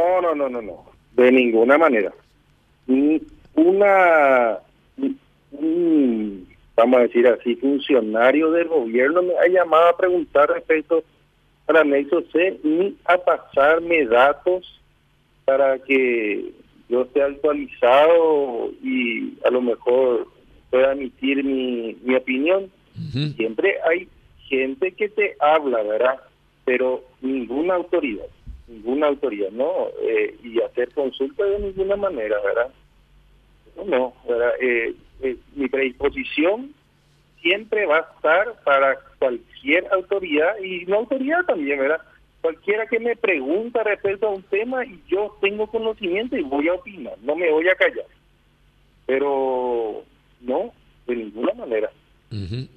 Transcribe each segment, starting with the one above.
No, no, no, no, no. De ninguna manera. Una, un, vamos a decir así, funcionario del gobierno me ha llamado a preguntar respecto al anexo C ni a pasarme datos para que yo esté actualizado y a lo mejor pueda emitir mi, mi opinión. Siempre hay gente que te habla, ¿verdad? Pero ninguna autoridad, ninguna autoridad, ¿no? Eh, y hacer consulta de ninguna manera, ¿verdad? No, ¿verdad? Eh, eh, mi predisposición siempre va a estar para cualquier autoridad y no autoridad también, ¿verdad? Cualquiera que me pregunta respecto a un tema y yo tengo conocimiento y voy a opinar, no me voy a callar. Pero no, de ninguna manera.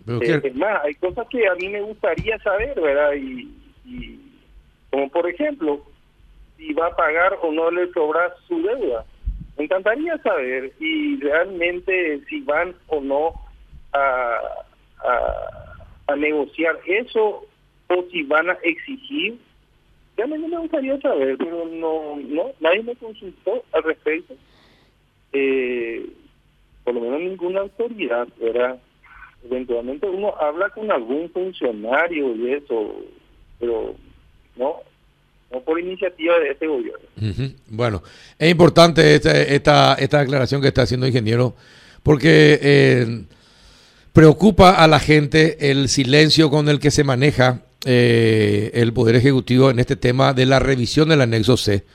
Pero Eh, ¿qué- es más, hay cosas que a mí me gustaría saber, ¿verdad? Y como por ejemplo, si va a pagar o no le sobra su deuda. Me encantaría saber y realmente si van o no a, a, negociar eso o si van a exigir. Realmente me gustaría saber, pero no, no nadie me consultó al respecto. Eh, por lo menos ninguna autoridad, ¿verdad? Eventualmente uno habla con algún funcionario y eso, pero no, por iniciativa de este gobierno. Bueno, es importante esta, esta, esta declaración que está haciendo ingeniero porque eh, preocupa a la gente el silencio con el que se maneja eh, el Poder Ejecutivo en este tema de la revisión del anexo C.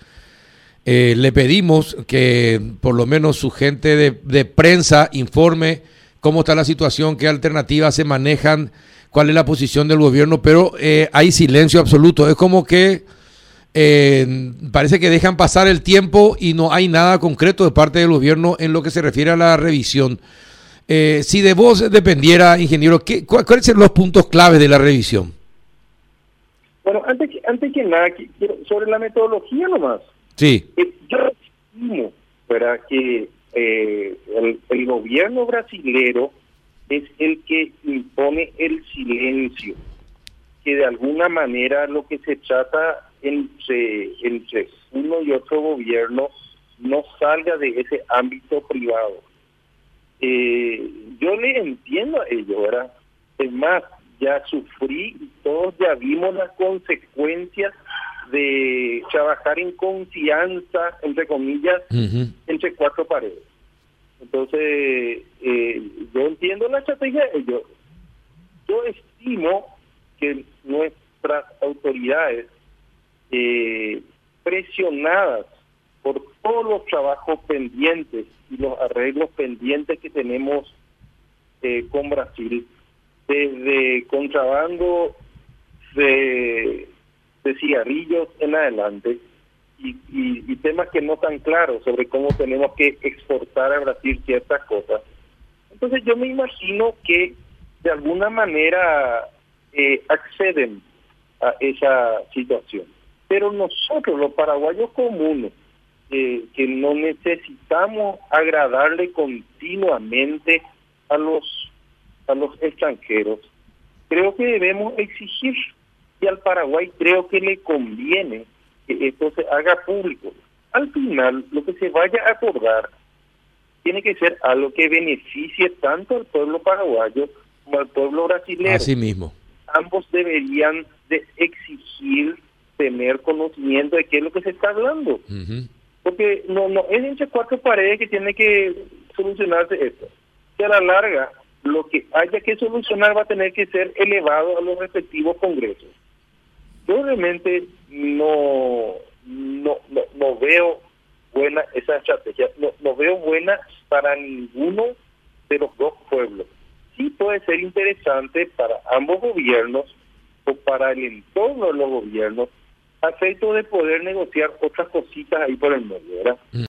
Eh, le pedimos que por lo menos su gente de, prensa informe cómo está la situación, qué alternativas se manejan, cuál es la posición del gobierno, pero hay silencio absoluto. Es como que eh, parece que dejan pasar el tiempo y no hay nada concreto de parte del gobierno en lo que se refiere a la revisión. Eh, si de vos dependiera, ingeniero, ¿qué, cuál- ¿cuáles son los puntos claves de la revisión? Bueno, antes que, antes que nada, sobre la metodología nomás. Sí. Eh, yo estimo, ¿verdad? que eh, el, el gobierno brasilero es el que impone el silencio, que de alguna manera lo que se trata entre, entre uno y otro gobierno no salga de ese ámbito privado. Eh, yo le entiendo a ellos, ¿verdad? Es más, ya sufrí y todos ya vimos las consecuencias de trabajar en confianza, entre comillas, entre cuatro paredes. Entonces, eh, yo entiendo la estrategia de ellos. Yo estimo que nuestras autoridades, eh, presionadas por todos los trabajos pendientes y los arreglos pendientes que tenemos eh, con Brasil, desde contrabando de, cigarrillos en adelante y, y- y temas que no están claros sobre cómo tenemos que exportar a Brasil ciertas cosas. Entonces yo me imagino que de alguna manera eh, acceden a esa situación. Pero nosotros, los paraguayos comunes, eh, que no necesitamos agradarle continuamente a los a los extranjeros, creo que debemos exigir y al Paraguay creo que le conviene que esto se haga público. Al final, lo que se vaya a acordar tiene que ser algo que beneficie tanto al pueblo paraguayo como al pueblo brasileño Así mismo. ambos deberían de exigir tener conocimiento de qué es lo que se está hablando. Porque no, no es entre cuatro paredes que tiene que solucionarse esto. Que a la larga, lo que haya que solucionar va a tener que ser elevado a los respectivos congresos. Yo realmente no, no, no, no veo buena esa estrategia, no, no veo buena para ninguno de los dos pueblos. Sí puede ser interesante para ambos gobiernos o para el entorno de los gobiernos, a efecto de poder negociar otras cositas ahí por el medio, ¿verdad?